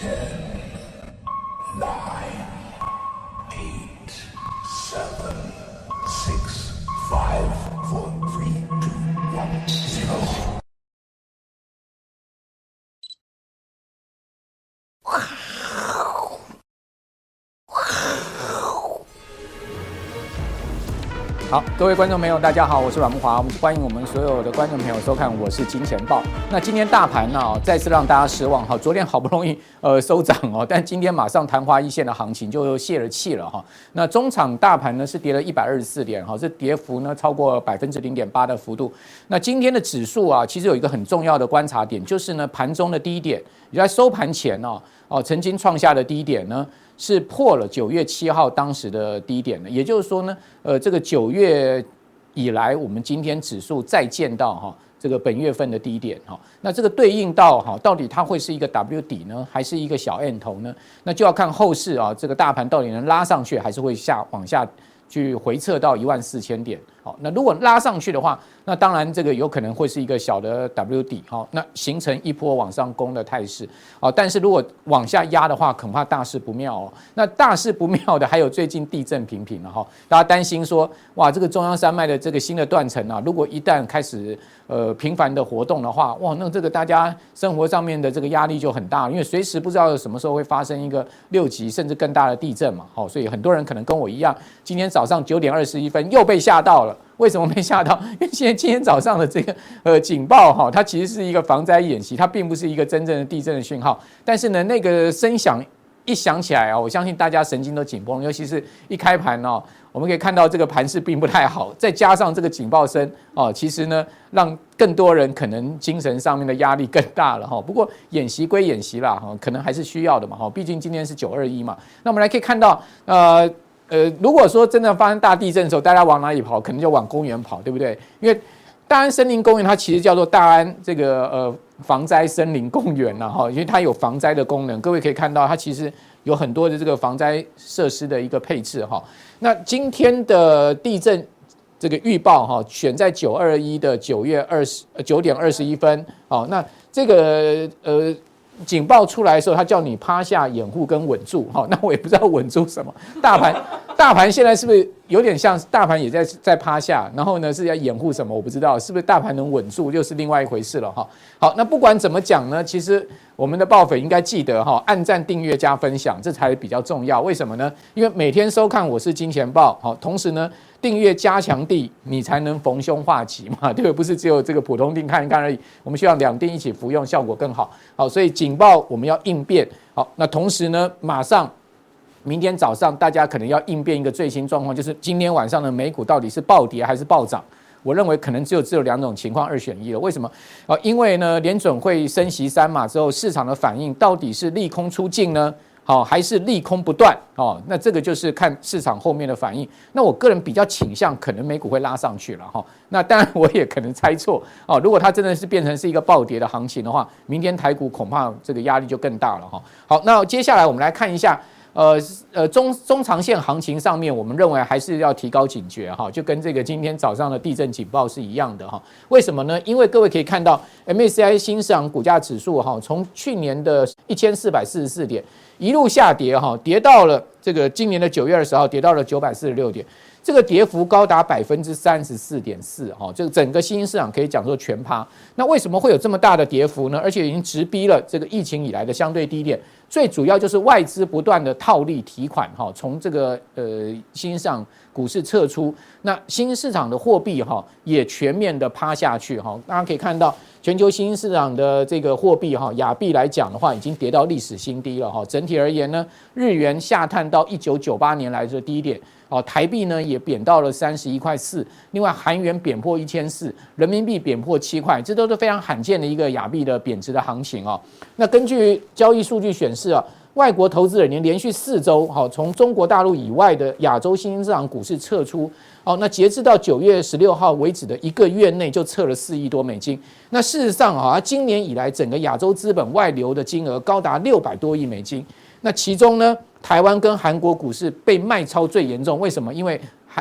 care. 好，各位观众朋友，大家好，我是阮慕华，欢迎我们所有的观众朋友收看《我是金钱豹》。那今天大盘呢、再次让大家失望哈，昨天好不容易呃收涨哦，但今天马上昙花一现的行情就泄了气了哈。那中场大盘呢是跌了一百二十四点哈，这跌幅呢超过百分之零点八的幅度。那今天的指数啊，其实有一个很重要的观察点，就是呢盘中的低点，也在收盘前哦哦曾经创下的低点呢。是破了九月七号当时的低点的，也就是说呢，呃，这个九月以来，我们今天指数再见到哈这个本月份的低点哈，那这个对应到哈，到底它会是一个 W 底呢，还是一个小 M 头呢？那就要看后市啊，这个大盘到底能拉上去，还是会下往下去回撤到一万四千点。好，那如果拉上去的话，那当然这个有可能会是一个小的 W 底，好，那形成一波往上攻的态势，好，但是如果往下压的话，恐怕大事不妙哦。那大事不妙的还有最近地震频频了哈，大家担心说，哇，这个中央山脉的这个新的断层啊，如果一旦开始呃频繁的活动的话，哇，那这个大家生活上面的这个压力就很大，因为随时不知道什么时候会发生一个六级甚至更大的地震嘛，好，所以很多人可能跟我一样，今天早上九点二十一分又被吓到了。为什么没吓到？因为现在今天早上的这个呃警报哈，它其实是一个防灾演习，它并不是一个真正的地震的讯号。但是呢，那个声响一响起来啊，我相信大家神经都紧绷，尤其是一开盘哦，我们可以看到这个盘势并不太好，再加上这个警报声哦，其实呢，让更多人可能精神上面的压力更大了哈。不过演习归演习啦哈，可能还是需要的嘛哈，毕竟今天是九二一嘛。那我们来可以看到呃。呃，如果说真的发生大地震的时候，大家往哪里跑？可能就往公园跑，对不对？因为大安森林公园它其实叫做大安这个呃防灾森林公园了，哈，因为它有防灾的功能。各位可以看到，它其实有很多的这个防灾设施的一个配置哈。那今天的地震这个预报哈，选在九二一的九月二十九点二十一分，好，那这个呃。警报出来的时候，他叫你趴下掩护跟稳住，哈，那我也不知道稳住什么。大盘，大盘现在是不是有点像大盘也在在趴下？然后呢，是要掩护什么？我不知道，是不是大盘能稳住，又是另外一回事了，哈。好，那不管怎么讲呢，其实我们的爆粉应该记得哈，按赞、订阅、加分享，这才比较重要。为什么呢？因为每天收看我是金钱爆，好，同时呢。订阅加强地，你才能逢凶化吉嘛，对不对？不是只有这个普通錠看一看而已。我们需要两定一起服用，效果更好。好，所以警报我们要应变。好，那同时呢，马上明天早上大家可能要应变一个最新状况，就是今天晚上的美股到底是暴跌还是暴涨？我认为可能只有只有两种情况，二选一了。为什么？啊，因为呢，联准会升息三码之后，市场的反应到底是利空出尽呢？好，还是利空不断哦？那这个就是看市场后面的反应。那我个人比较倾向，可能美股会拉上去了哈。那当然我也可能猜错哦。如果它真的是变成是一个暴跌的行情的话，明天台股恐怕这个压力就更大了哈。好，那接下来我们来看一下，呃呃中中长线行情上面，我们认为还是要提高警觉哈，就跟这个今天早上的地震警报是一样的哈。为什么呢？因为各位可以看到 MSCI 新市场股价指数哈，从去年的一千四百四十四点。一路下跌，哈，跌到了这个今年的九月二十号，跌到了九百四十六点，这个跌幅高达百分之三十四点四，哈，这个整个新兴市场可以讲说全趴。那为什么会有这么大的跌幅呢？而且已经直逼了这个疫情以来的相对低点。最主要就是外资不断的套利提款，哈，从这个呃新上股市撤出，那新兴市场的货币哈也全面的趴下去，哈，大家可以看到。全球新兴市场的这个货币哈，亚币来讲的话，已经跌到历史新低了哈。整体而言呢，日元下探到一九九八年来的低点，哦，台币呢也贬到了三十一块四。另外，韩元贬破一千四，人民币贬破七块，这都是非常罕见的一个亚币的贬值的行情哦。那根据交易数据显示是啊。外国投资人连连续四周，好，从中国大陆以外的亚洲新兴市场股市撤出，哦，那截至到九月十六号为止的一个月内，就撤了四亿多美金。那事实上啊，今年以来整个亚洲资本外流的金额高达六百多亿美金。那其中呢，台湾跟韩国股市被卖超最严重，为什么？因为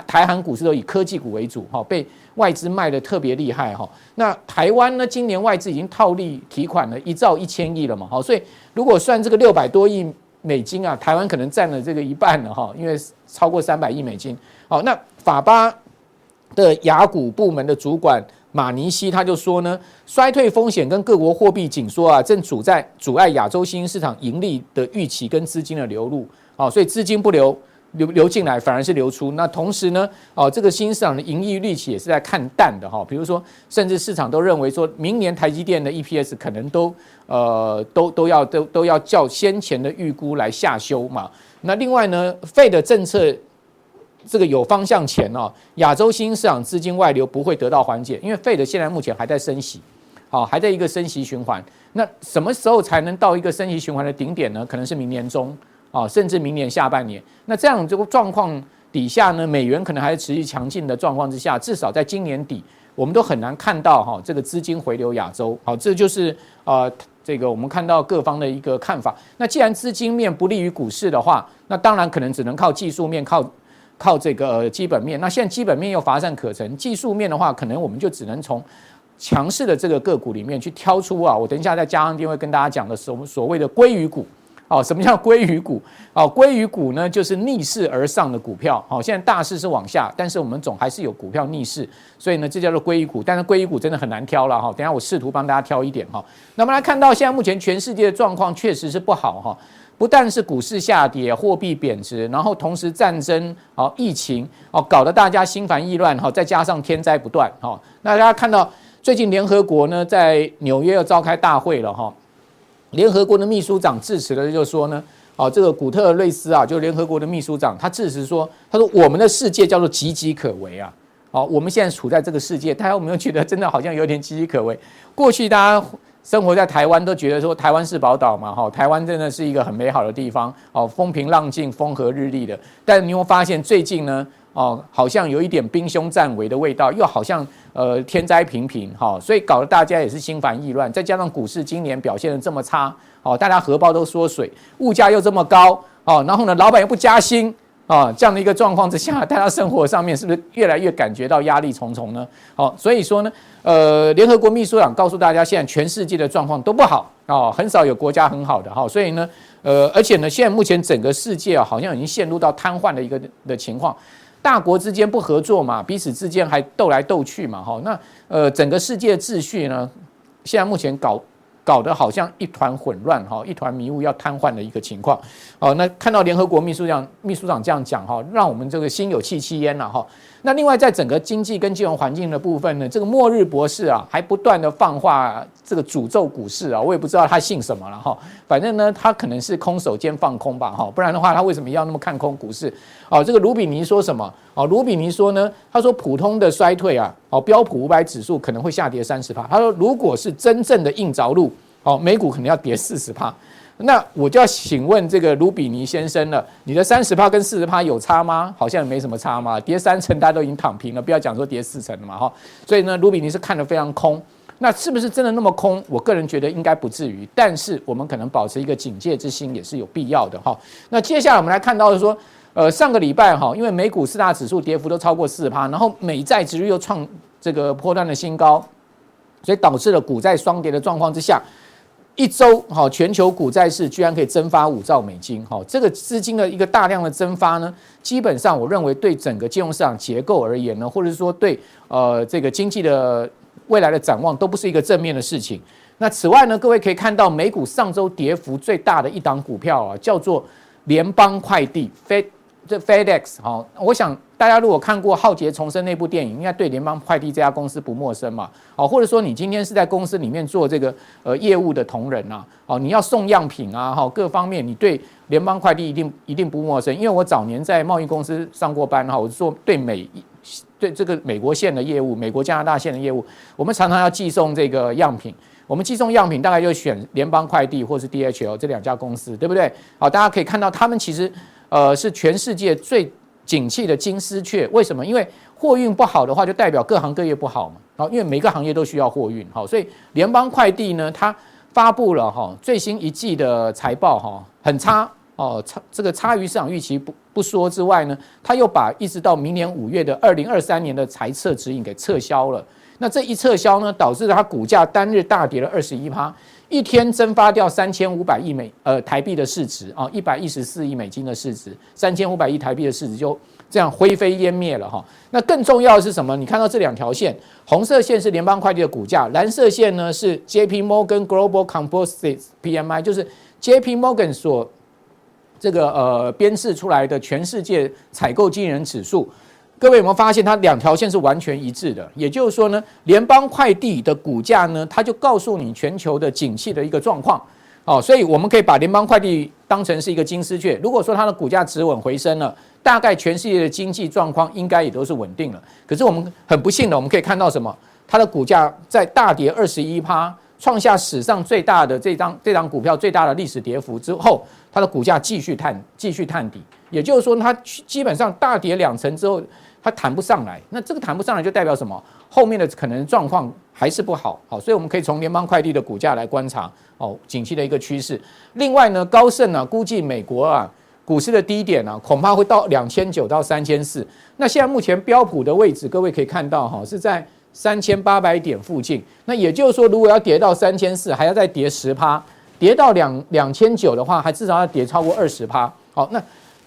台韩股市都以科技股为主哈，被外资卖得特别厉害哈。那台湾呢，今年外资已经套利提款了一兆一千亿了嘛，好，所以如果算这个六百多亿美金啊，台湾可能占了这个一半了哈，因为超过三百亿美金。好，那法巴的雅股部门的主管马尼西他就说呢，衰退风险跟各国货币紧缩啊，正阻在阻碍亚洲新兴市场盈利的预期跟资金的流入。好，所以资金不流。流流进来反而是流出，那同时呢，哦，这个新市场的盈利预期也是在看淡的哈。比如说，甚至市场都认为说，明年台积电的 EPS 可能都呃都都要都都要较先前的预估来下修嘛。那另外呢费的政策这个有方向前哦，亚洲新市场资金外流不会得到缓解，因为费的现在目前还在升息，好，还在一个升息循环。那什么时候才能到一个升息循环的顶点呢？可能是明年中。啊，甚至明年下半年，那这样这个状况底下呢，美元可能还是持续强劲的状况之下，至少在今年底，我们都很难看到哈这个资金回流亚洲。好，这就是呃这个我们看到各方的一个看法。那既然资金面不利于股市的话，那当然可能只能靠技术面，靠靠这个基本面。那现在基本面又乏善可陈，技术面的话，可能我们就只能从强势的这个个股里面去挑出啊。我等一下在加强錠会跟大家讲的是我们所谓的鲑鱼股。哦，什么叫鲑鱼股？哦，鲑鱼股呢，就是逆势而上的股票。好，现在大势是往下，但是我们总还是有股票逆势，所以呢，这叫做鲑鱼股。但是鲑鱼股真的很难挑了哈。等下我试图帮大家挑一点哈。那么来看到现在目前全世界的状况确实是不好哈，不但是股市下跌、货币贬值，然后同时战争、哦疫情、哦搞得大家心烦意乱哈，再加上天灾不断哈。那大家看到最近联合国呢在纽约要召开大会了哈。联合国的秘书长致辞的就说呢，哦，这个古特瑞斯啊，就联合国的秘书长，他致辞说，他说我们的世界叫做岌岌可危啊，好，我们现在处在这个世界，大家有没有觉得真的好像有点岌岌可危？过去大家生活在台湾都觉得说台湾是宝岛嘛，哈，台湾真的是一个很美好的地方，哦，风平浪静，风和日丽的。但你会发现最近呢，哦，好像有一点兵凶战危的味道，又好像。呃，天灾频频，哈，所以搞得大家也是心烦意乱。再加上股市今年表现得这么差，哦，大家荷包都缩水，物价又这么高，哦，然后呢，老板又不加薪，啊，这样的一个状况之下，大家生活上面是不是越来越感觉到压力重重呢？好，所以说呢，呃，联合国秘书长告诉大家，现在全世界的状况都不好，哦，很少有国家很好的，哈，所以呢，呃，而且呢，现在目前整个世界啊，好像已经陷入到瘫痪的一个的情况。大国之间不合作嘛，彼此之间还斗来斗去嘛，哈，那呃整个世界秩序呢，现在目前搞搞得好像一团混乱哈，一团迷雾要瘫痪的一个情况，哦，那看到联合国秘书长秘书长这样讲哈，让我们这个心有戚戚焉了哈。那另外，在整个经济跟金融环境的部分呢，这个末日博士啊，还不断的放话这个诅咒股市啊，我也不知道他姓什么了哈。反正呢，他可能是空手兼放空吧哈，不然的话，他为什么要那么看空股市？哦，这个卢比尼说什么？哦，卢比尼说呢，他说普通的衰退啊，哦，标普五百指数可能会下跌三十帕。他说，如果是真正的硬着陆，哦，美股可能要跌四十帕。那我就要请问这个卢比尼先生了，你的三十趴跟四十趴有差吗？好像没什么差嘛，跌三成大家都已经躺平了，不要讲说跌四成了嘛哈。所以呢，卢比尼是看得非常空。那是不是真的那么空？我个人觉得应该不至于，但是我们可能保持一个警戒之心也是有必要的哈。那接下来我们来看到的说，呃，上个礼拜哈，因为美股四大指数跌幅都超过四十趴，然后美债殖率又创这个波段的新高，所以导致了股债双跌的状况之下。一周，哈，全球股债市居然可以蒸发五兆美金，哈，这个资金的一个大量的蒸发呢，基本上我认为对整个金融市场结构而言呢，或者是说对呃这个经济的未来的展望都不是一个正面的事情。那此外呢，各位可以看到美股上周跌幅最大的一档股票啊，叫做联邦快递 （Fed）。这 FedEx 好，我想大家如果看过《浩劫重生》那部电影，应该对联邦快递这家公司不陌生嘛。好，或者说你今天是在公司里面做这个呃业务的同仁呐，哦，你要送样品啊，哈，各方面你对联邦快递一定一定不陌生，因为我早年在贸易公司上过班哈，我做对美对这个美国线的业务，美国加拿大线的业务，我们常常要寄送这个样品，我们寄送样品大概就选联邦快递或是 DHL 这两家公司，对不对？好，大家可以看到他们其实。呃，是全世界最景气的金丝雀，为什么？因为货运不好的话，就代表各行各业不好嘛。好，因为每个行业都需要货运，好，所以联邦快递呢，它发布了哈最新一季的财报哈，很差哦，差这个差于市场预期不不说之外呢，它又把一直到明年五月的二零二三年的财测指引给撤销了。那这一撤销呢，导致它股价单日大跌了二十一趴，一天蒸发掉三千五百亿美呃台币的市值啊，一百一十四亿美金的市值，三千五百亿台币的市值就这样灰飞烟灭了哈。那更重要的是什么？你看到这两条线，红色线是联邦快递的股价，蓝色线呢是 J.P. Morgan Global Composite PMI，就是 J.P. Morgan 所这个呃编制出来的全世界采购经理人指数。各位有没有发现，它两条线是完全一致的？也就是说呢，联邦快递的股价呢，它就告诉你全球的景气的一个状况。哦，所以我们可以把联邦快递当成是一个金丝雀。如果说它的股价止稳回升了，大概全世界的经济状况应该也都是稳定了。可是我们很不幸的，我们可以看到什么？它的股价在大跌二十一趴，创下史上最大的这张这张股票最大的历史跌幅之后，它的股价继续探继续探底。也就是说，它基本上大跌两成之后。它弹不上来，那这个弹不上来就代表什么？后面的可能状况还是不好，好，所以我们可以从联邦快递的股价来观察哦，景气的一个趋势。另外呢，高盛呢估计美国啊股市的低点呢恐怕会到两千九到三千四。那现在目前标普的位置，各位可以看到哈是在三千八百点附近。那也就是说，如果要跌到三千四，还要再跌十趴，跌到两两千九的话，还至少要跌超过二十趴。好，那。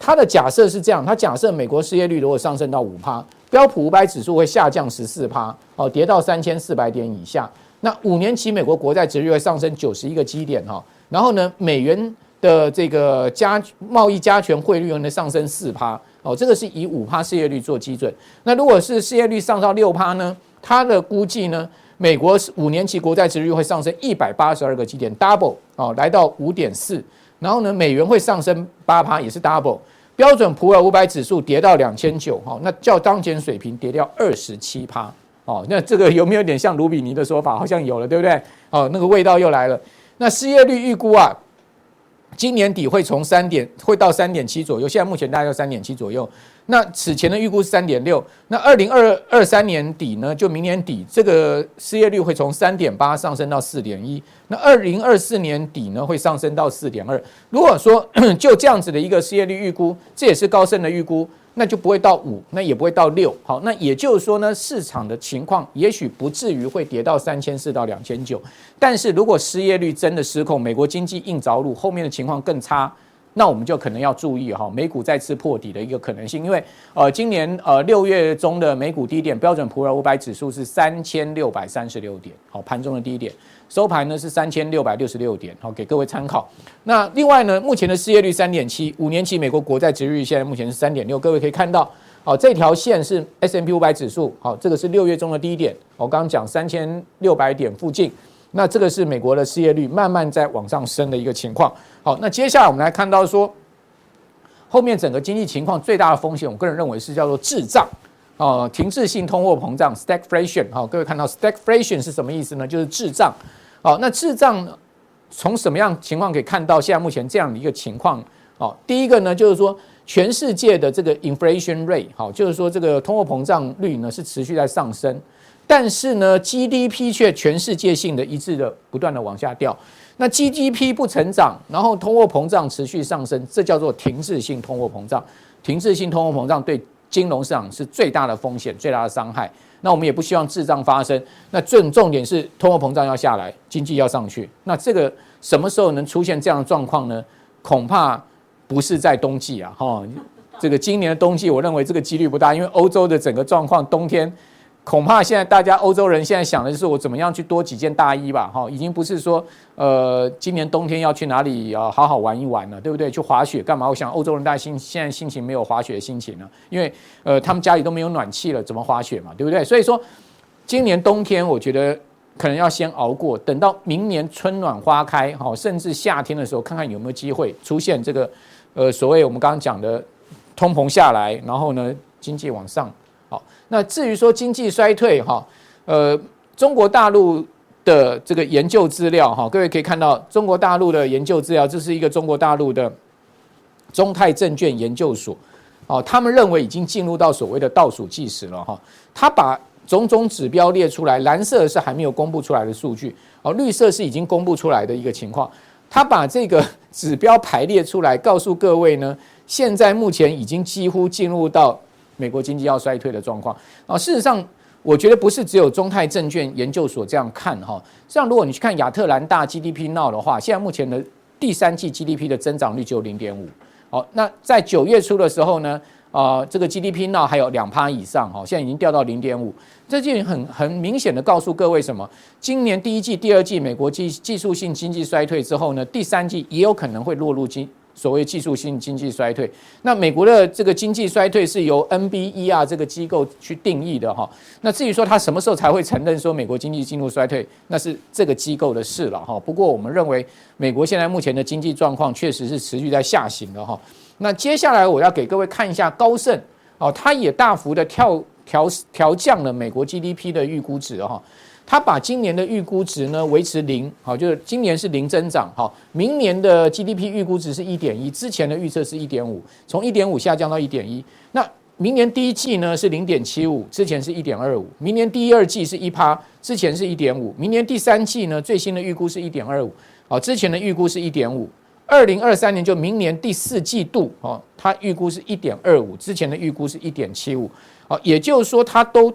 他的假设是这样，他假设美国失业率如果上升到五趴，标普五百指数会下降十四趴，哦，跌到三千四百点以下。那五年期美国国债殖率会上升九十一个基点哈，然后呢，美元的这个加贸易加权汇率呢上升四趴，哦，这个是以五趴失业率做基准。那如果是失业率上到六趴呢？他的估计呢，美国五年期国债殖率会上升一百八十二个基点，double 哦，来到五点四。然后呢，美元会上升八趴，也是 double。标准普尔五百指数跌到两千九，哈，那较当前水平跌掉二十七趴，哦，那这个有没有点像卢比尼的说法？好像有了，对不对？哦，那个味道又来了。那失业率预估啊。今年底会从三点会到三点七左右，现在目前大概三点七左右。那此前的预估是三点六。那二零二二三年底呢，就明年底，这个失业率会从三点八上升到四点一。那二零二四年底呢，会上升到四点二。如果说 就这样子的一个失业率预估，这也是高盛的预估。那就不会到五，那也不会到六，好，那也就是说呢，市场的情况也许不至于会跌到三千四到两千九，但是如果失业率真的失控，美国经济硬着陆，后面的情况更差，那我们就可能要注意哈，美股再次破底的一个可能性，因为呃，今年呃六月中的美股低点标准普尔五百指数是三千六百三十六点，好，盘中的低点。收盘呢是三千六百六十六点，好，给各位参考。那另外呢，目前的失业率三点七，五年期美国国债殖率现在目前是三点六，各位可以看到，好，这条线是 S M P 五百指数，好，这个是六月中的低点，我刚刚讲三千六百点附近，那这个是美国的失业率慢慢在往上升的一个情况。好，那接下来我们来看到说，后面整个经济情况最大的风险，我个人认为是叫做滞胀。哦，停滞性通货膨胀 （stagflation）。好，各位看到 stagflation 是什么意思呢？就是滞胀。好，那滞胀从什么样情况可以看到现在目前这样的一个情况？好，第一个呢，就是说全世界的这个 inflation rate，好，就是说这个通货膨胀率呢是持续在上升，但是呢 GDP 却全世界性的一致的不断的往下掉。那 GDP 不成长，然后通货膨胀持续上升，这叫做停滞性通货膨胀。停滞性通货膨胀对金融市场是最大的风险，最大的伤害。那我们也不希望滞胀发生。那重重点是通货膨胀要下来，经济要上去。那这个什么时候能出现这样的状况呢？恐怕不是在冬季啊，哈。这个今年的冬季，我认为这个几率不大，因为欧洲的整个状况，冬天。恐怕现在大家欧洲人现在想的就是我怎么样去多几件大衣吧，哈，已经不是说呃今年冬天要去哪里啊好好玩一玩了，对不对？去滑雪干嘛？我想欧洲人大家心现在心情没有滑雪的心情了，因为呃他们家里都没有暖气了，怎么滑雪嘛，对不对？所以说今年冬天我觉得可能要先熬过，等到明年春暖花开，哈，甚至夏天的时候看看有没有机会出现这个呃所谓我们刚刚讲的通膨下来，然后呢经济往上。那至于说经济衰退哈，呃，中国大陆的这个研究资料哈，各位可以看到中国大陆的研究资料，这是一个中国大陆的中泰证券研究所，哦，他们认为已经进入到所谓的倒数计时了哈，他把种种指标列出来，蓝色是还没有公布出来的数据，哦，绿色是已经公布出来的一个情况。他把这个指标排列出来，告诉各位呢，现在目前已经几乎进入到美国经济要衰退的状况啊。事实上，我觉得不是只有中泰证券研究所这样看哈。像如果你去看亚特兰大 GDP Now 的话，现在目前的第三季 GDP 的增长率只有零点五。好，那在九月初的时候呢，啊，这个 GDP Now 还有两趴以上哈，现在已经掉到零点五。这就很很明显的告诉各位什么？今年第一季、第二季美国技技术性经济衰退之后呢，第三季也有可能会落入经。所谓技术性经济衰退，那美国的这个经济衰退是由 NBER 这个机构去定义的哈。那至于说他什么时候才会承认说美国经济进入衰退，那是这个机构的事了哈。不过我们认为美国现在目前的经济状况确实是持续在下行的哈。那接下来我要给各位看一下高盛哦，它也大幅的调调调降了美国 GDP 的预估值哈。他把今年的预估值呢维持零，好，就是今年是零增长，好，明年的 GDP 预估值是一点一，之前的预测是一点五，从一点五下降到一点一。那明年第一季呢是零点七五，之前是一点二五，明年第二季是一趴，之前是一点五，明年第三季呢最新的预估是一点二五，好，之前的预估是一点五。二零二三年就明年第四季度，哦，他预估是一点二五，之前的预估是一点七五，好，也就是说它都。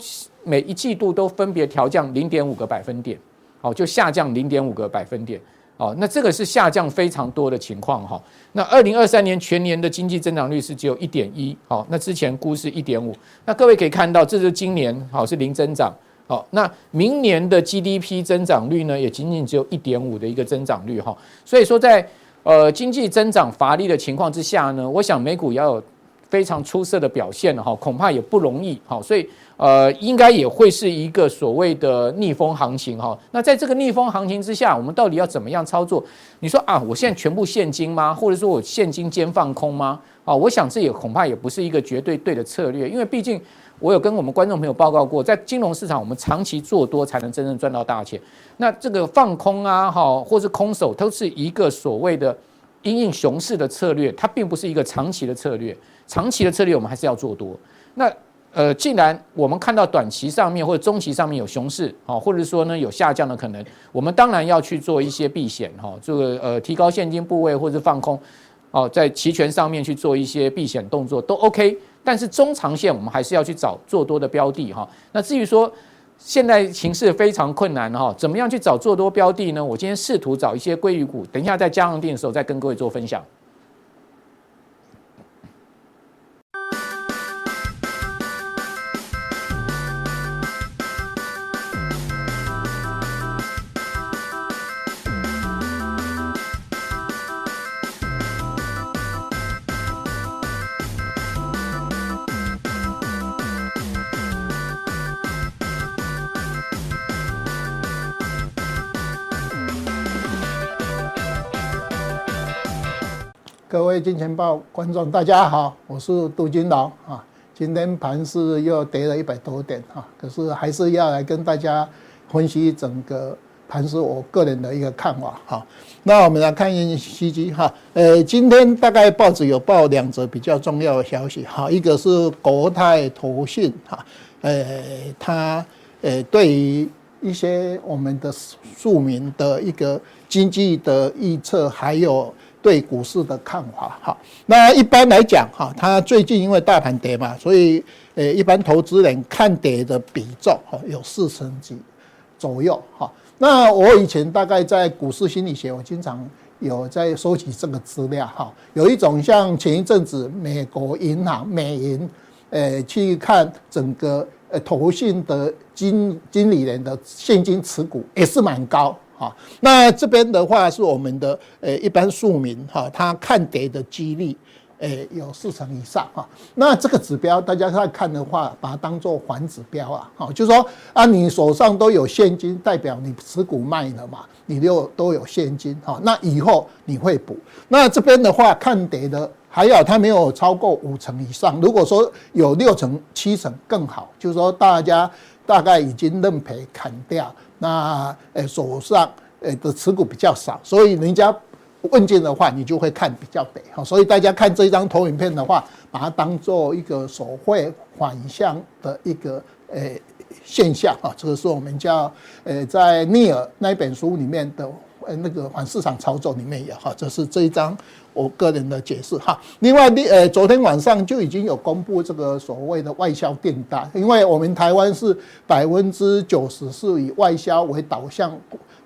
每一季度都分别调降零点五个百分点，好，就下降零点五个百分点，哦，那这个是下降非常多的情况哈。那二零二三年全年的经济增长率是只有一点一，好，那之前估是一点五。那各位可以看到，这是今年好是零增长，好，那明年的 GDP 增长率呢，也仅仅只有一点五的一个增长率哈。所以说在呃经济增长乏力的情况之下呢，我想美股要有非常出色的表现了哈，恐怕也不容易，哈，所以。呃，应该也会是一个所谓的逆风行情哈。那在这个逆风行情之下，我们到底要怎么样操作？你说啊，我现在全部现金吗？或者说我现金兼放空吗？啊，我想这也恐怕也不是一个绝对对的策略，因为毕竟我有跟我们观众朋友报告过，在金融市场，我们长期做多才能真正赚到大钱。那这个放空啊，哈，或是空手，都是一个所谓的因应熊市的策略，它并不是一个长期的策略。长期的策略，我们还是要做多。那。呃，既然我们看到短期上面或者中期上面有熊市，好，或者说呢有下降的可能，我们当然要去做一些避险，哈，这个呃提高现金部位或者放空，哦，在期权上面去做一些避险动作都 OK。但是中长线我们还是要去找做多的标的，哈。那至于说现在形势非常困难，哈，怎么样去找做多标的呢？我今天试图找一些鲑鱼股，等一下在加强錠的时候再跟各位做分享。金钱报观众，大家好，我是杜金龙啊。今天盘势又跌了一百多点啊，可是还是要来跟大家分析整个盘势，我个人的一个看法哈。那我们来看一下西机哈，呃，今天大概报纸有报两则比较重要的消息哈，一个是国泰投信哈，呃，它呃对于一些我们的庶民的一个经济的预测还有。对股市的看法，哈，那一般来讲，哈，它最近因为大盘跌嘛，所以，呃，一般投资人看跌的比重，哈，有四成几左右，哈。那我以前大概在股市心理学，我经常有在收集这个资料，哈。有一种像前一阵子美国银行美银，呃，去看整个呃投信的经经理人的现金持股也是蛮高。好，那这边的话是我们的呃一般庶民哈，他看跌的几率诶有四成以上哈。那这个指标大家在看的话，把它当做环指标啊，好，就是说啊，你手上都有现金，代表你持股卖了嘛，你就都有现金哈。那以后你会补。那这边的话看跌的还有它没有超过五成以上，如果说有六成七成更好，就是说大家大概已经认赔砍掉。那诶手上诶的持股比较少，所以人家问见的话，你就会看比较得哈。所以大家看这张投影片的话，把它当做一个手绘反向的一个诶现象啊。这个是我们叫诶在尼尔那本书里面的呃那个反市场操作里面有哈，这是这一张我个人的解释哈。另外，第呃，昨天晚上就已经有公布这个所谓的外销订单，因为我们台湾是百分之九十是以外销为导向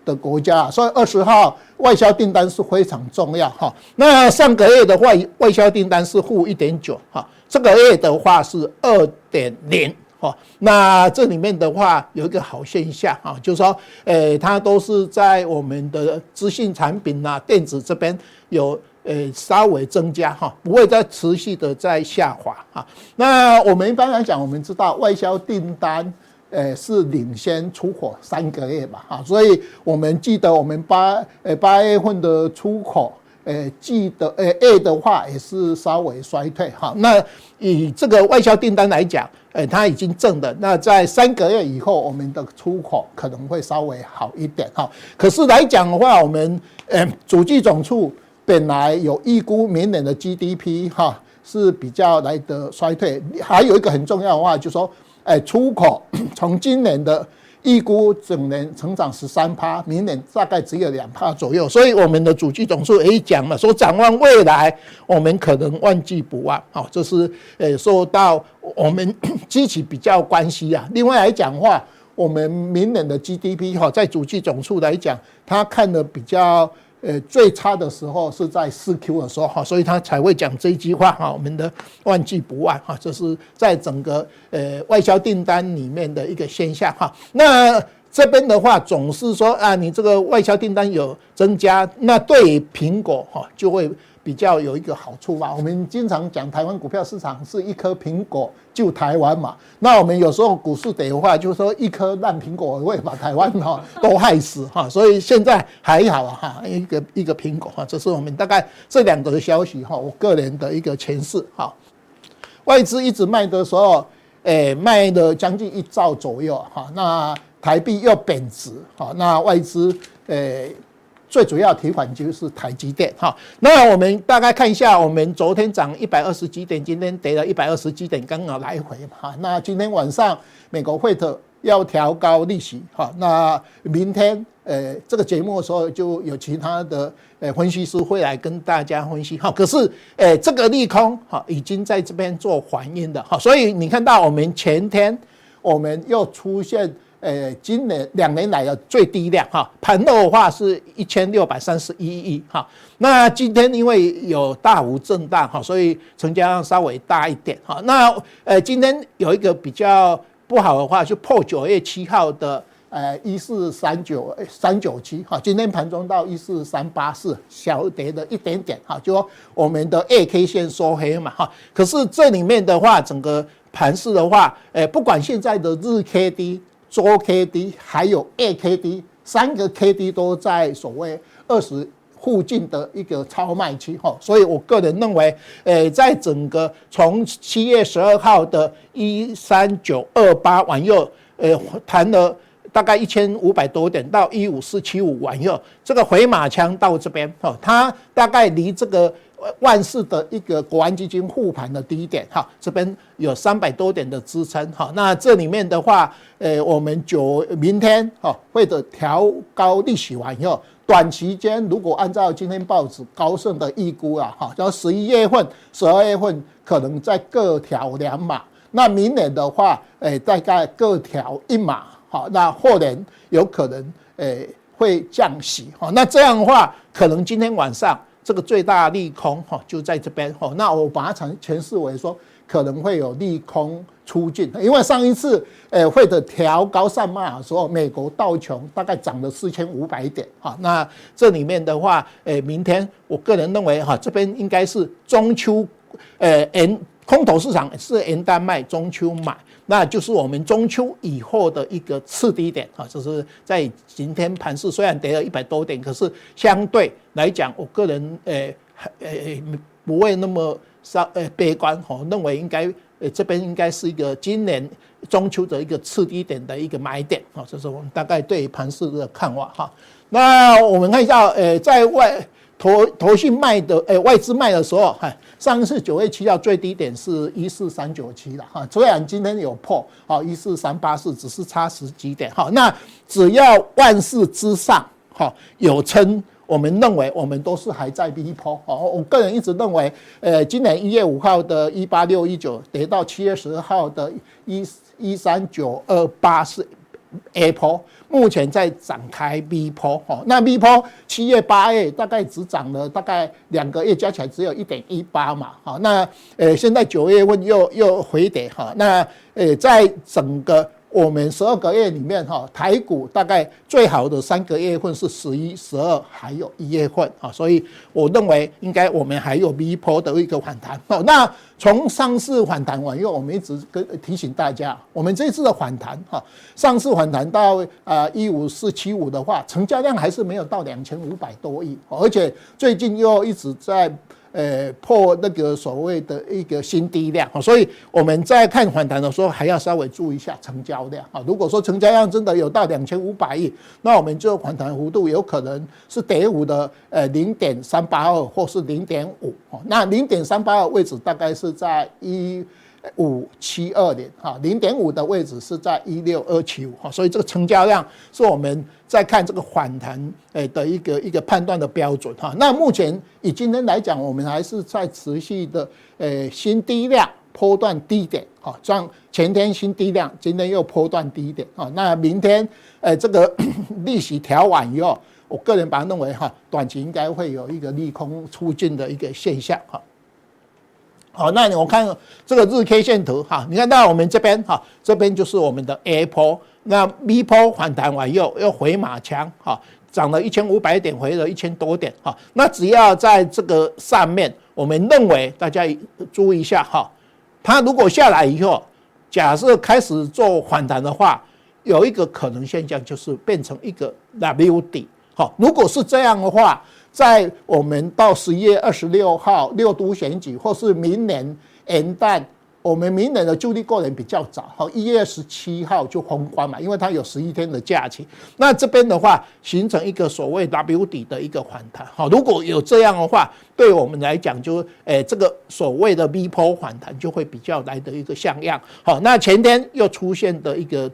的国家，所以二十号外销订单是非常重要哈。那上个月的话，外销订单是负一点九哈，这个月的话是二点零。哦，那这里面的话有一个好现象啊，就是说，诶，它都是在我们的资讯产品啊、电子这边有诶稍微增加哈，不会再持续的在下滑哈。那我们一般来讲，我们知道外销订单诶是领先出口三个月嘛哈，所以我们记得我们八诶八月份的出口。诶，记得诶，A 的话也是稍微衰退哈。那以这个外销订单来讲，诶，它已经正的。那在三个月以后，我们的出口可能会稍微好一点哈。可是来讲的话，我们诶，主计总处本来有预估明年的 GDP 哈是比较来的衰退。还有一个很重要的话，就是说，诶，出口从今年的。预估整年成长十三趴，明年大概只有两趴左右，所以我们的主机总数也讲了，说展望未来，我们可能万计不忘，好，这是呃受到我们 机器比较关系啊。另外来讲话，我们明年的 GDP 哈，在主机总数来讲，它看的比较。呃，最差的时候是在四 Q 的时候哈，所以他才会讲这一句话哈。我们的万计不万哈，这是在整个呃外销订单里面的一个现象哈。那这边的话总是说啊，你这个外销订单有增加，那对苹果哈就会。比较有一个好处吧，我们经常讲台湾股票市场是一颗苹果救台湾嘛。那我们有时候股市跌的话，就是说一颗烂苹果会把台湾哈 都害死哈。所以现在还好哈，一个一个苹果哈，这是我们大概这两个消息哈，我个人的一个诠释哈。外资一直卖的时候，诶，卖了将近一兆左右哈。那台币又贬值哈，那外资诶。最主要提款就是台积电哈，那我们大概看一下，我们昨天涨一百二十几点，今天跌了一百二十几点，刚好来回哈。那今天晚上美国会特要调高利息哈，那明天呃这个节目的时候就有其他的呃分析师会来跟大家分析哈。可是呃这个利空哈已经在这边做反应的哈，所以你看到我们前天我们又出现。呃，今年两年来的最低量哈，盘的话是一千六百三十一亿哈。那今天因为有大幅震荡哈，所以成交量稍微大一点哈。那呃，今天有一个比较不好的话，就破九月七号的呃一四三九三九七哈。今天盘中到一四三八四，小跌了一点点哈，就说我们的 A K 线收黑嘛哈。可是这里面的话，整个盘势的话，呃，不管现在的日 K D。周 K D 还有 A K D 三个 K D 都在所谓二十附近的一个超卖区哈，所以我个人认为，诶，在整个从七月十二号的一三九二八往右，诶，谈了大概一千五百多点到一五四七五往右，这个回马枪到这边哈，它大概离这个。万四的一个国安基金护盘的低点哈，这边有三百多点的支撑哈。那这里面的话，呃，我们九明天哈会的调高利息完以后，短期间如果按照今天报纸高盛的预估啊哈，到十一月份、十二月份可能再各调两码，那明年的话，诶，大概各调一码好。那后年有可能诶会降息哈。那这样的话，可能今天晚上。这个最大利空哈就在这边哈，那我把它诠诠释为说可能会有利空出尽，因为上一次诶会的调高上码的时候，美国道琼大概涨了四千五百点哈，那这里面的话诶，明天我个人认为哈，这边应该是中秋诶，N 空头市场是 N 单卖，中秋买。那就是我们中秋以后的一个次低点啊，就是在今天盘势虽然跌了一百多点，可是相对来讲，我个人诶诶不会那么稍诶悲观哈，认为应该诶这边应该是一个今年中秋的一个次低点的一个买点啊，这是我们大概对盘势的看法哈。那我们看一下诶，在外。投投信卖的，诶、外资卖的时候，哈，上一次九月七号最低点是一四三九七了，哈，虽然今天有破，好一四三八四，只是差十几点，哈，那只要万事之上，哈有撑。我们认为我们都是还在 V 波哦，我个人一直认为，呃，今年一月五号的一八六一九跌到七月十号的一一三九二八是 A 波，目前在展开 V 波哦。那 V 波七月八月大概只涨了大概两个月加起来只有一点一八嘛，好，那呃现在九月份又又回跌哈，那呃在整个。我们十二个月里面，哈，台股大概最好的三个月份是十一、十二，还有一月份啊，所以我认为应该我们还有 V 波的一个反弹哦。那从上次反弹完，因为我们一直跟提醒大家，我们这次的反弹哈，上次反弹到啊一五四七五的话，成交量还是没有到两千五百多亿，而且最近又一直在。呃，破那个所谓的一个新低量啊，所以我们在看反弹的时候，还要稍微注意一下成交量啊。如果说成交量真的有到两千五百亿，那我们就反弹幅度有可能是跌五的呃零点三八二或是零点五哦。那零点三八二位置大概是在一。五七二点哈，零点五的位置是在一六二七五哈，所以这个成交量是我们在看这个反弹诶的一个一个判断的标准哈。那目前以今天来讲，我们还是在持续的诶新低量波段低点哈，像前天新低量，今天又波段低点啊。那明天诶这个 利息调完以后，我个人把它认为哈，短期应该会有一个利空出尽的一个现象哈。好，那你我看这个日 K 线图哈，你看到我们这边哈，这边就是我们的 A 波，那 B 波反弹完又又回马枪哈，涨了一千五百点，回了一千多点哈。那只要在这个上面，我们认为大家注意一下哈，它如果下来以后，假设开始做反弹的话，有一个可能现象就是变成一个 W 底。好，如果是这样的话。在我们到十一月二十六号六都选举，或是明年元旦，我们明年的就地过年比较早，好，一月十七号就封关嘛，因为它有十一天的假期。那这边的话，形成一个所谓 W 底的一个反弹，好，如果有这样的话，对我们来讲，就诶这个所谓的 V 波反弹就会比较来的一个像样。好，那前天又出现的一个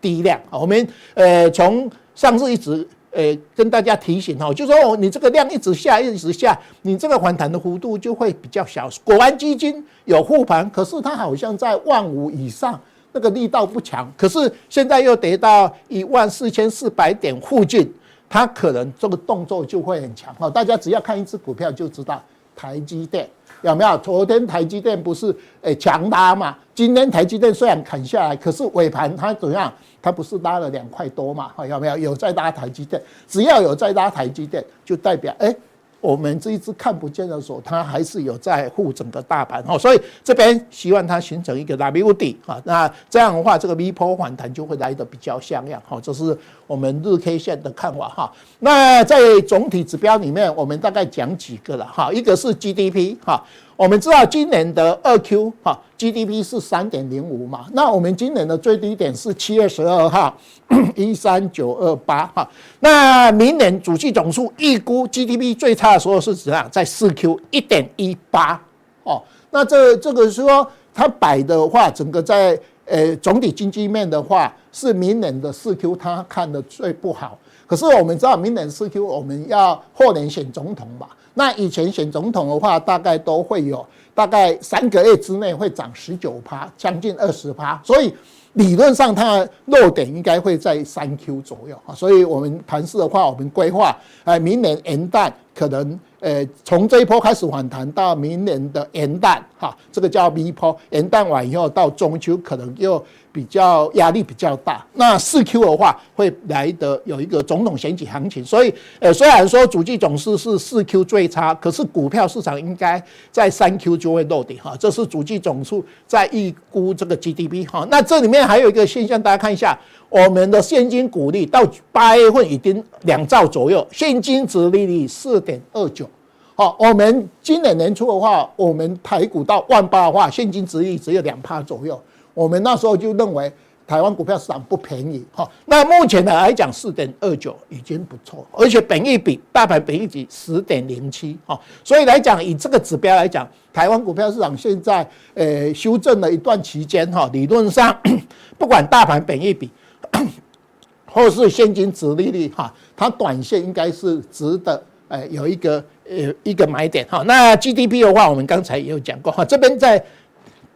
低量，我们呃从上次一直。诶，跟大家提醒哈，就说哦你这个量一直下，一直下，你这个反弹的幅度就会比较小。果然基金有护盘，可是它好像在万五以上，那个力道不强。可是现在又跌到一万四千四百点附近，它可能这个动作就会很强。哈，大家只要看一只股票就知道，台积电。有没有？昨天台积电不是诶强拉嘛？今天台积电虽然砍下来，可是尾盘它怎样？它不是拉了两块多嘛？有没有？有在拉台积电，只要有在拉台积电，就代表诶。我们这一支看不见的时候，它还是有在护整个大盘哦，所以这边希望它形成一个 W 底啊，那这样的话，这个 V 波反弹就会来得比较像样哈，这是我们日 K 线的看法哈。那在总体指标里面，我们大概讲几个了哈，一个是 GDP 哈。我们知道今年的二 Q 哈 GDP 是三点零五嘛，那我们今年的最低点是七月十二号 一三九二八哈，那明年主计总数预估 GDP 最差的时候是怎样？在四 Q 一点一八哦，那这这个说它摆的话，整个在呃总体经济面的话，是明年的四 Q 它看的最不好。可是我们知道明年四 Q 我们要后年选总统嘛？那以前选总统的话，大概都会有大概三个月之内会涨十九趴，将近二十趴，所以理论上它的落点应该会在三 Q 左右啊。所以我们盘市的话，我们规划哎，明年元旦可能呃从这一波开始反弹到明年的元旦哈，这个叫 V 波，元旦完以后到中秋可能又。比较压力比较大，那四 Q 的话会来的有一个总统选举行情，所以呃虽然说主计总数是四 Q 最差，可是股票市场应该在三 Q 就会落底哈，这是主计总数在预估这个 GDP 哈。那这里面还有一个现象，大家看一下，我们的现金股利到八月份已经两兆左右，现金殖利率四点二九。好，我们今年年初的话，我们台股到万八的话，现金殖利率只有两趴左右。我们那时候就认为台湾股票市场不便宜，哈。那目前的来讲，四点二九已经不错，而且本益比大盘本益比十点零七，哈。所以来讲，以这个指标来讲，台湾股票市场现在呃修正了一段期间，哈。理论上，不管大盘本益比 或是现金殖利率哈，它短线应该是值得呃有一个呃一个买点哈。那 GDP 的话，我们刚才也有讲过哈，这边再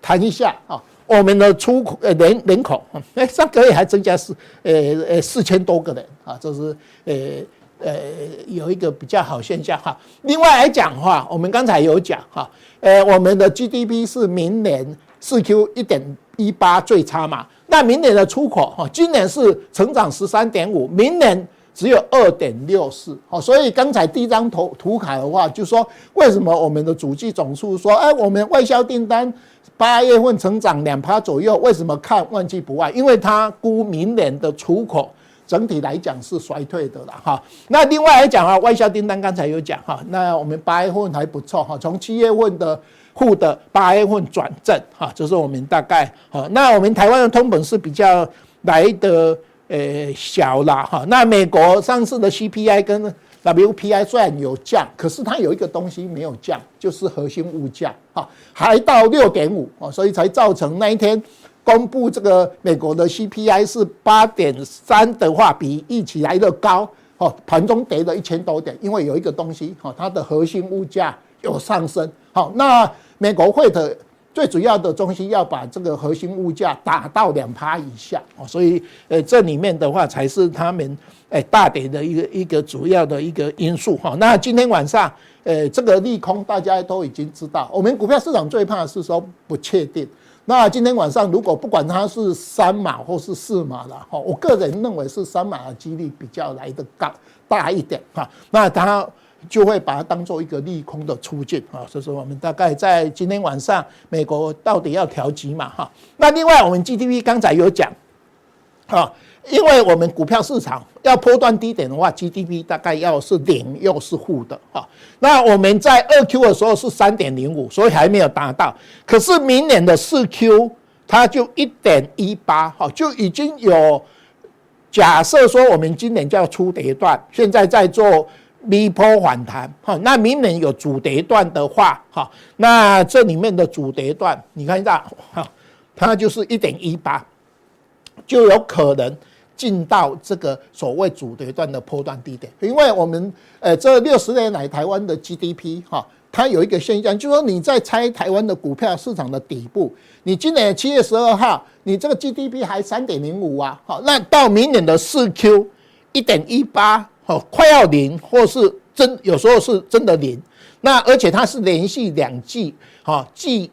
谈一下哈，我们的出口呃人人口，哎上个月还增加四呃呃四千多个人啊，这是呃呃有一个比较好现象哈。另外来讲的话，我们刚才有讲哈，呃我们的 GDP 是明年四 Q 一点一八最差嘛。那明年的出口哈，今年是成长十三点五，明年只有二点六四，好，所以刚才第一张图图卡的话，就说为什么我们的主计总数说，哎，我们外销订单八月份成长两趴左右，为什么看旺季不坏？因为它估明年的出口整体来讲是衰退的了哈。那另外来讲啊，外销订单刚才有讲哈，那我们八月份还不错哈，从七月份的。负的八月份转正哈，这是我们大概哈。那我们台湾的通膨是比较来的呃小啦哈。那美国上次的 CPI 跟 WPI 虽然有降，可是它有一个东西没有降，就是核心物价哈，还到六点五啊，所以才造成那一天公布这个美国的 CPI 是八点三的话，比预期来的高哦，盘中跌了一千多点，因为有一个东西哈，它的核心物价有上升。好，那美国会的最主要的中心要把这个核心物价打到两趴以下哦，所以呃这里面的话才是他们诶大跌的一个一个主要的一个因素哈。那今天晚上呃这个利空大家都已经知道，我们股票市场最怕的是说不确定。那今天晚上如果不管它是三码或是四码了哈，我个人认为是三码的几率比较来得高大一点哈。那它。就会把它当做一个利空的出尽啊，所以说我们大概在今天晚上，美国到底要调几码哈？那另外我们 GDP 刚才有讲，啊，因为我们股票市场要波段低点的话，GDP 大概要是零又是负的哈。那我们在二 Q 的时候是三点零五，所以还没有达到。可是明年的四 Q 它就一点一八哈，就已经有假设说我们今年就要出跌段，现在在做。V 波反弹，哈，那明年有主跌段的话，哈，那这里面的主跌段，你看一下，哈，它就是一点一八，就有可能进到这个所谓主跌段的波段低点，因为我们，呃，这六十年来台湾的 GDP，哈，它有一个现象，就是说你在猜台湾的股票市场的底部，你今年七月十二号，你这个 GDP 还三点零五啊，好，那到明年的四 Q 一点一八。哦，快要零，或是真有时候是真的零，那而且它是连续两季，哈，季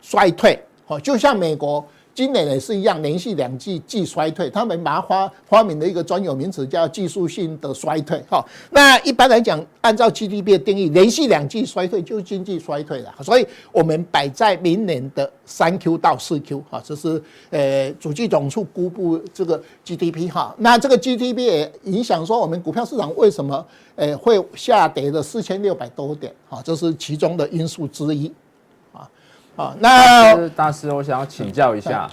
衰退，哦，就像美国。今年也是一样，连续两季季衰退，他们把它发发明的一个专有名词叫技术性的衰退。哈，那一般来讲，按照 GDP 的定义，连续两季衰退就是经济衰退了。所以我们摆在明年的三 Q 到四 Q，哈，这是呃主计总处公布这个 GDP 哈。那这个 GDP 也影响说我们股票市场为什么呃会下跌了四千六百多点，哈，这是其中的因素之一。好，那大师，我想要请教一下，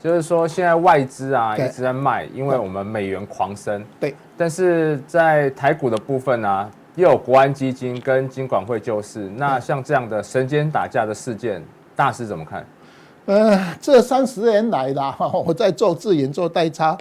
就是说现在外资啊一直在卖，因为我们美元狂升，对，但是在台股的部分呢、啊，又有国安基金跟金管会救市，那像这样的神仙打架的事件，大师怎么看？呃，这三十年来啦，哈，我在做自营做代差，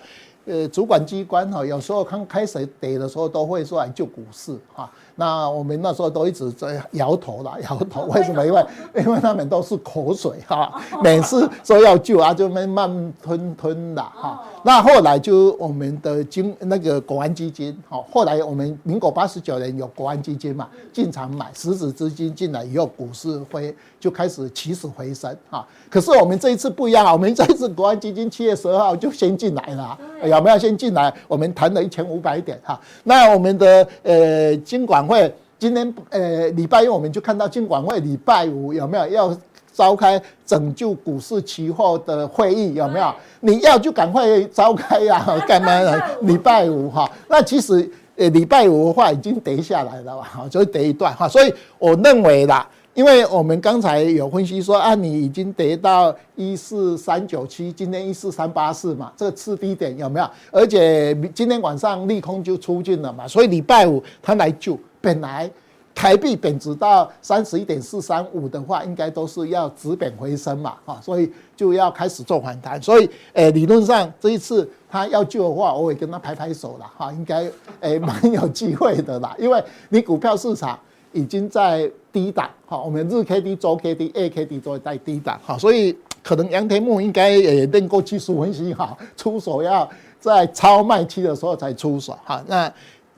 呃，主管机关哈，有时候刚开始跌的时候都会说来救股市哈。那我们那时候都一直在摇头啦，摇头。为什么？因为因为他们都是口水哈，每次说要救啊，就慢慢吞吞的哈。那后来就我们的金那个国安基金，哈，后来我们民国八十九年有国安基金嘛，进场买实质资金进来以后，股市会就开始起死回生哈。可是我们这一次不一样啊，我们这一次国安基金七月十二号就先进来了，有没有先进来？我们谈了一千五百点哈。那我们的呃金管会今天呃礼拜一我们就看到金管会礼拜五有没有要召开拯救股市期货的会议？有没有？你要就赶快召开呀，干嘛呢？礼拜五哈，那其实呃礼拜五的话已经跌下来了吧，哈，就跌一段哈，所以我认为啦，因为我们刚才有分析说啊，你已经跌到一四三九七，今天一四三八四嘛，这个次低点有没有？而且今天晚上利空就出尽了嘛，所以礼拜五他来救。本来台币贬值到三十一点四三五的话，应该都是要止贬回升嘛，哈，所以就要开始做反弹。所以，诶，理论上这一次他要救的话，我也跟他拍拍手了，哈，应该诶蛮有机会的啦。因为你股票市场已经在低档，哈，我们日 K D、周 K D、A K D 都在低档，哈，所以可能杨天木应该也练过技术分析，哈，出手要在超卖期的时候才出手，哈，那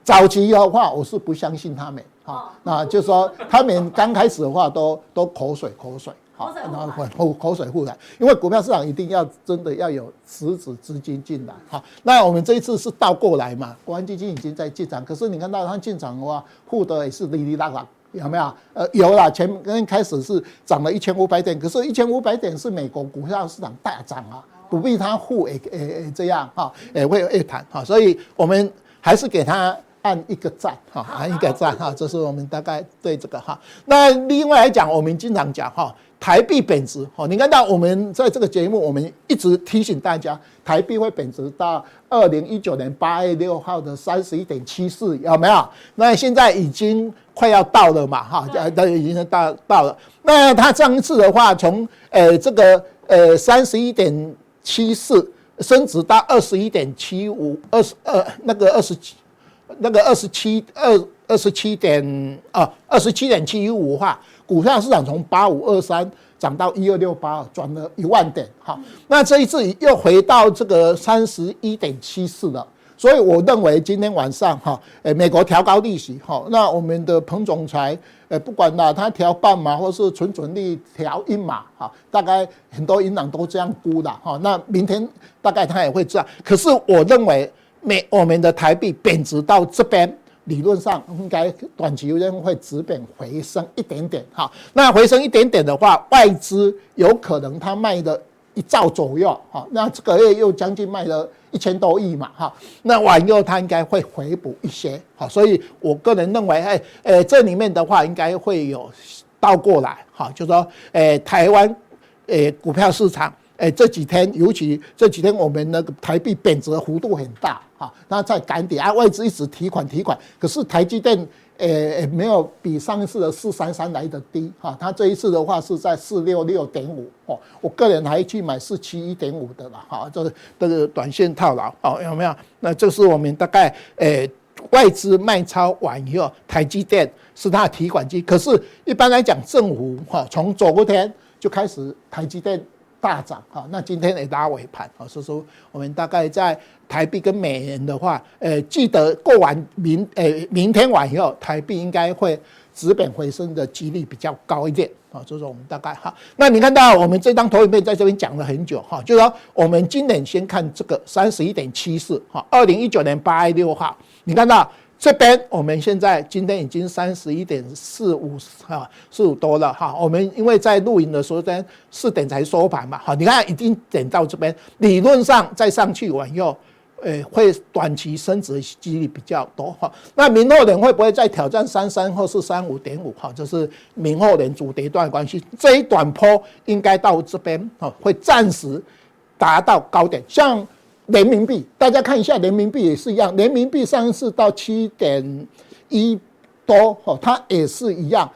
早期的话，我是不相信他们。哈，那就是说他们刚开始的话都都口水口水，好，然后口口水互染，因为股票市场一定要真的要有实质资金进来，好，那我们这一次是倒过来嘛，国安基金已经在进场，可是你看到它进场的话，护的也是哩哩啦啦，有没有？呃，有啦，前跟开始是涨了一千五百点，可是一千五百点是美国股票市场大涨啊，不必它护诶诶诶这样哈，诶会有夜盘哈，所以我们还是给它。按一个赞哈，按一个赞哈，这是我们大概对这个哈。那另外来讲，我们经常讲哈，台币贬值哈。你看到我们在这个节目，我们一直提醒大家，台币会贬值到二零一九年八月六号的三十一点七四，有没有？那现在已经快要到了嘛哈，都已经到到了。那它上一次的话，从呃这个呃三十一点七四升值到二十一点七五，二十二那个二十七。那个二十七二二十七点啊，二十七点七一五的话，股票市场从八五二三涨到一二六八，赚了一万点。好，那这一次又回到这个三十一点七四了。所以我认为今天晚上哈，诶，美国调高利息哈，那我们的彭总裁诶，不管啦，他调半码或是存准率调一码哈，大概很多银行都这样估的哈。那明天大概他也会这样，可是我认为。美我们的台币贬值到这边，理论上应该短期内会止贬回升一点点哈。那回升一点点的话，外资有可能他卖了一兆左右哈。那这个月又将近卖了一千多亿嘛哈。那完后他应该会回补一些哈。所以我个人认为，哎，呃，这里面的话应该会有倒过来哈，就说，诶，台湾，诶，股票市场。哎，这几天尤其这几天，我们那个台币贬值的幅度很大哈。那在赶底啊，外资一直提款提款，可是台积电诶没有比上一次的四三三来的低哈。它这一次的话是在四六六点五哦。我个人还去买四七一点五的了哈，这个这个短线套牢哦，有没有？那这是我们大概诶外资卖超完以后，台积电是它的提款机。可是，一般来讲，政府哈从昨天就开始台积电。大涨哈，那今天也拉尾盘啊，所以说我们大概在台币跟美元的话，呃，记得过完明呃明天晚以后，台币应该会止贬回升的几率比较高一点啊，就是我们大概哈。那你看到我们这张投影片在这边讲了很久哈，就是说我们今年先看这个三十一点七四哈，二零一九年八月六号，你看到。这边我们现在今天已经三十一点四五哈四五多了哈，我们因为在录影的时候在四点才收盘嘛，好，你看已经点到这边，理论上再上去往右，诶会短期升值几率比较多哈。那明后年会不会再挑战三三或是三五点五哈？这是明后年主跌段关系，这一短坡应该到这边哈，会暂时达到高点，像。人民币，大家看一下，人民币也是一样。人民币上一次到七点一多，哈，它也是一样，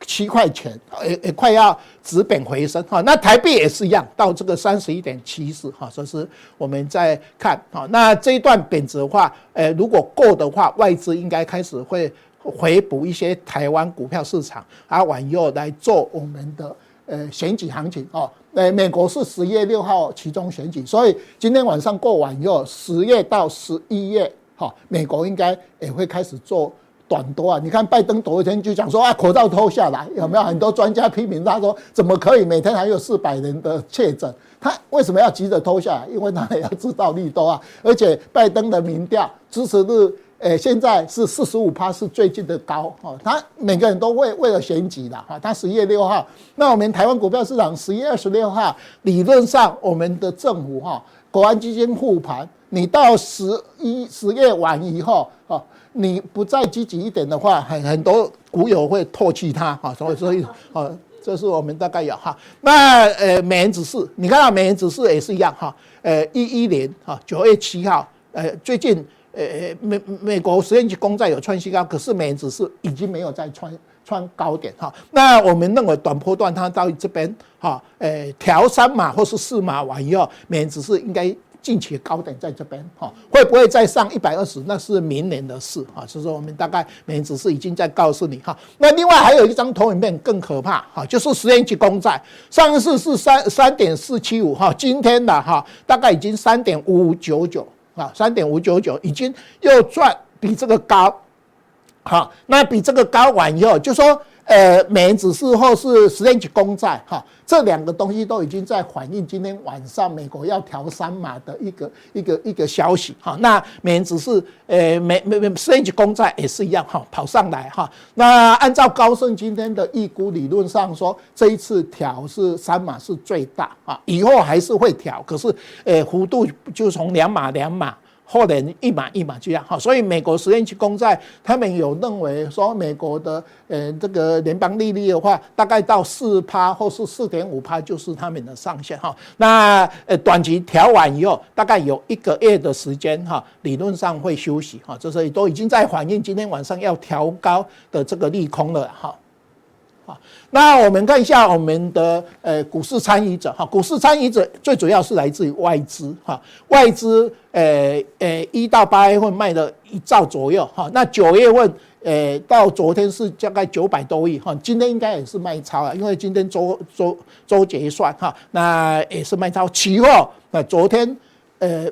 七块钱，也也快要止本回升，哈。那台币也是一样，到这个三十一点七四，哈，所以是我们在看，哈。那这一段贬值的话，呃，如果够的话，外资应该开始会回补一些台湾股票市场，啊，往右来做我们的。呃，选举行情哦，呃，美国是十月六号期中选举，所以今天晚上过完以后，十月到十一月，哈，美国应该也会开始做短多啊。你看拜登昨天就讲说啊，口罩脱下来，有没有很多专家批评他说，怎么可以每天还有四百人的确诊？他为什么要急着脱下来？因为他也要知道利多啊，而且拜登的民调支持率。诶，现在是四十五趴，是最近的高哈。他每个人都为为了选举的哈。他十一月六号，那我们台湾股票市场十一月二十六号，理论上我们的政府哈，国安基金护盘，你到十一十月完以后哈，你不再积极一点的话，很很多股友会唾弃他哈。所以所以啊，这是我们大概有哈。那呃，美元指数，你看到美元指数也是一样哈。呃，一一年哈，九月七号，呃，最近。呃美美国十年期公债有创新高，可是美元指数已经没有再创创高点哈。那我们认为短波段它到这边哈，呃调三码或是四码完以后，美元指数应该。近期高点在这边哈，会不会再上一百二十？那是明年的事哈。所以说，我们大概美元指数已经在告诉你哈。那另外还有一张投影片更可怕哈，就是十年期公债，上一次是三三点四七五哈，今天的哈大概已经三点五五九九啊，三点五九九已经又赚比这个高，好，那比这个高完以后，就说。呃，美元指数或是 Strange 公债，哈，这两个东西都已经在反映今天晚上美国要调三码的一个一个一个消息，哈。那美元指数，呃，美美美十年期公债也是一样，哈，跑上来，哈。那按照高盛今天的预估，理论上说，这一次调是三码是最大，啊，以后还是会调，可是，呃，幅度就从两码两码。后年一码一码这样哈，所以美国十年期公债，他们有认为说，美国的呃这个联邦利率的话，大概到四趴或是四点五趴就是他们的上限哈。那呃短期调完以后，大概有一个月的时间哈，理论上会休息哈，这是都已经在反映今天晚上要调高的这个利空了哈。啊，那我们看一下我们的呃股市参与者哈，股市参与者最主要是来自于外资哈，外资呃呃一到八月份卖了一兆左右哈，那九月份呃到昨天是大概九百多亿哈，今天应该也是卖超了，因为今天周周周结算哈，那也是卖超。期货，那昨天呃。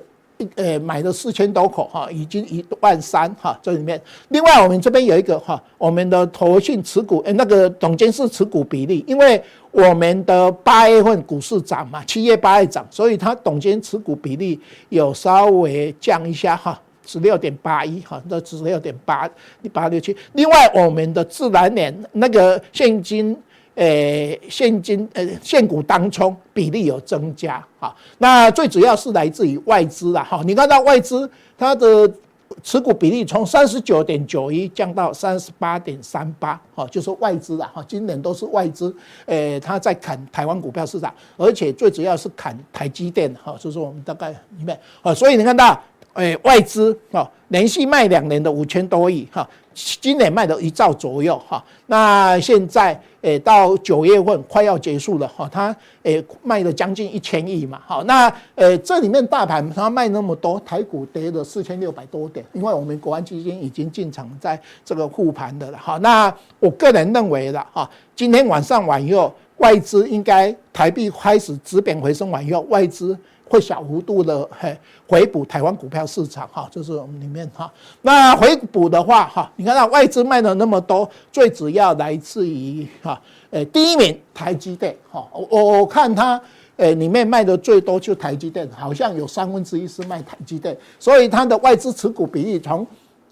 呃，买了四千多口哈，已经一万三哈，这里面。另外，我们这边有一个哈，我们的投信持股，呃，那个董监事持股比例，因为我们的八月份股市涨嘛，七月八月涨，所以它董监持股比例有稍微降一下哈，十六点八一哈，这十六点八一八六七。另外，我们的自然年那个现金。诶，现金呃，现股当冲比例有增加哈，那最主要是来自于外资啦哈。你看到外资它的持股比例从三十九点九一降到三十八点三八，哈，就是外资啦哈。今年都是外资，诶，它在砍台湾股票市场，而且最主要是砍台积电哈，就是我们大概里面啊，所以你看到诶，外资啊，连续卖两年的五千多亿哈。今年卖了一兆左右哈，那现在诶到九月份快要结束了哈，它诶卖了将近一千亿嘛，好，那诶这里面大盘它卖那么多，台股跌了四千六百多点，因为我们国安基金已经进场在这个护盘的了哈，那我个人认为了哈，今天晚上完以后，外资应该台币开始止贬回升完以后，外资。会小幅度的嘿回补台湾股票市场哈，这是我们里面哈。那回补的话哈，你看到外资卖了那么多，最主要来自于哈，诶，第一名台积电哈，我我看它诶里面卖的最多就台积电，好像有三分之一是卖台积电，所以它的外资持股比例从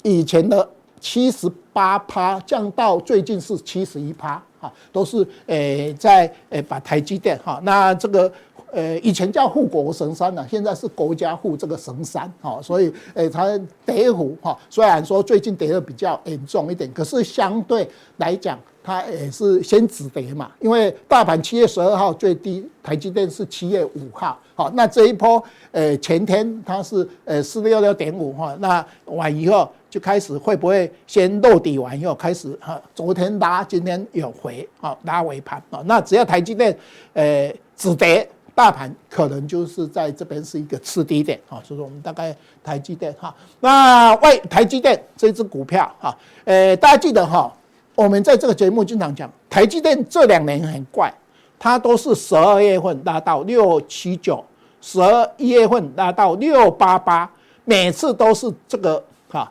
以前的七十八趴降到最近是七十一趴哈，都是呃在呃把台积电哈，那这个。呃，以前叫护国神山呢，现在是国家护这个神山，哈，所以，呃，它跌幅哈，虽然说最近跌的比较严重一点，可是相对来讲，它也是先止跌嘛，因为大盘七月十二号最低，台积电是七月五号，好，那这一波，呃，前天它是呃四六六点五哈，那完以后就开始会不会先落底完以后开始哈，昨天拉，今天有回，好，拉尾盘啊，那只要台积电，呃，止跌。大盘可能就是在这边是一个次低点啊，所以说我们大概台积电哈，那外台积电这支股票哈，呃，大家记得哈，我们在这个节目经常讲台积电这两年很怪，它都是十二月份拉到六七九，十二一月份拉到六八八，每次都是这个哈，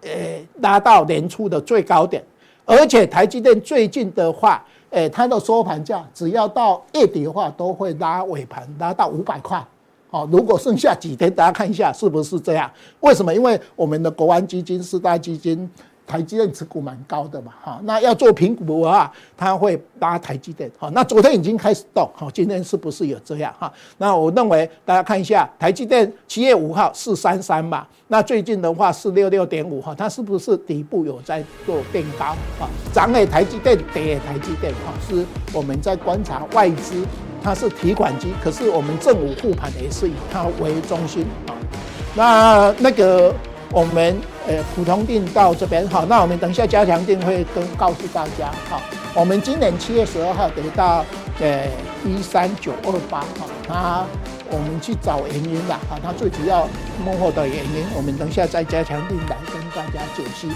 呃，拉到年初的最高点，而且台积电最近的话。诶，它的收盘价只要到月底的话，都会拉尾盘拉到五百块。好，如果剩下几天，大家看一下是不是这样？为什么？因为我们的国安基金四大基金。台积电持股蛮高的嘛，哈，那要做评估的话，它会拉台积电，好，那昨天已经开始动，好，今天是不是有这样哈？那我认为大家看一下台积电七月五号四三三嘛，那最近的话是六六点五哈，它是不是底部有在做变高？啊，涨也台积电，跌也台积电，哈，是我们在观察外资，它是提款机，可是我们政府护盘也是以它为中心啊，那那个。我们呃普通定到这边好，那我们等一下加强定会跟告诉大家好。我们今年七月十二号得到呃一三九二八哈，那我们去找原因吧啊，它最主要幕后的原因，我们等一下再加强定来跟大家解析。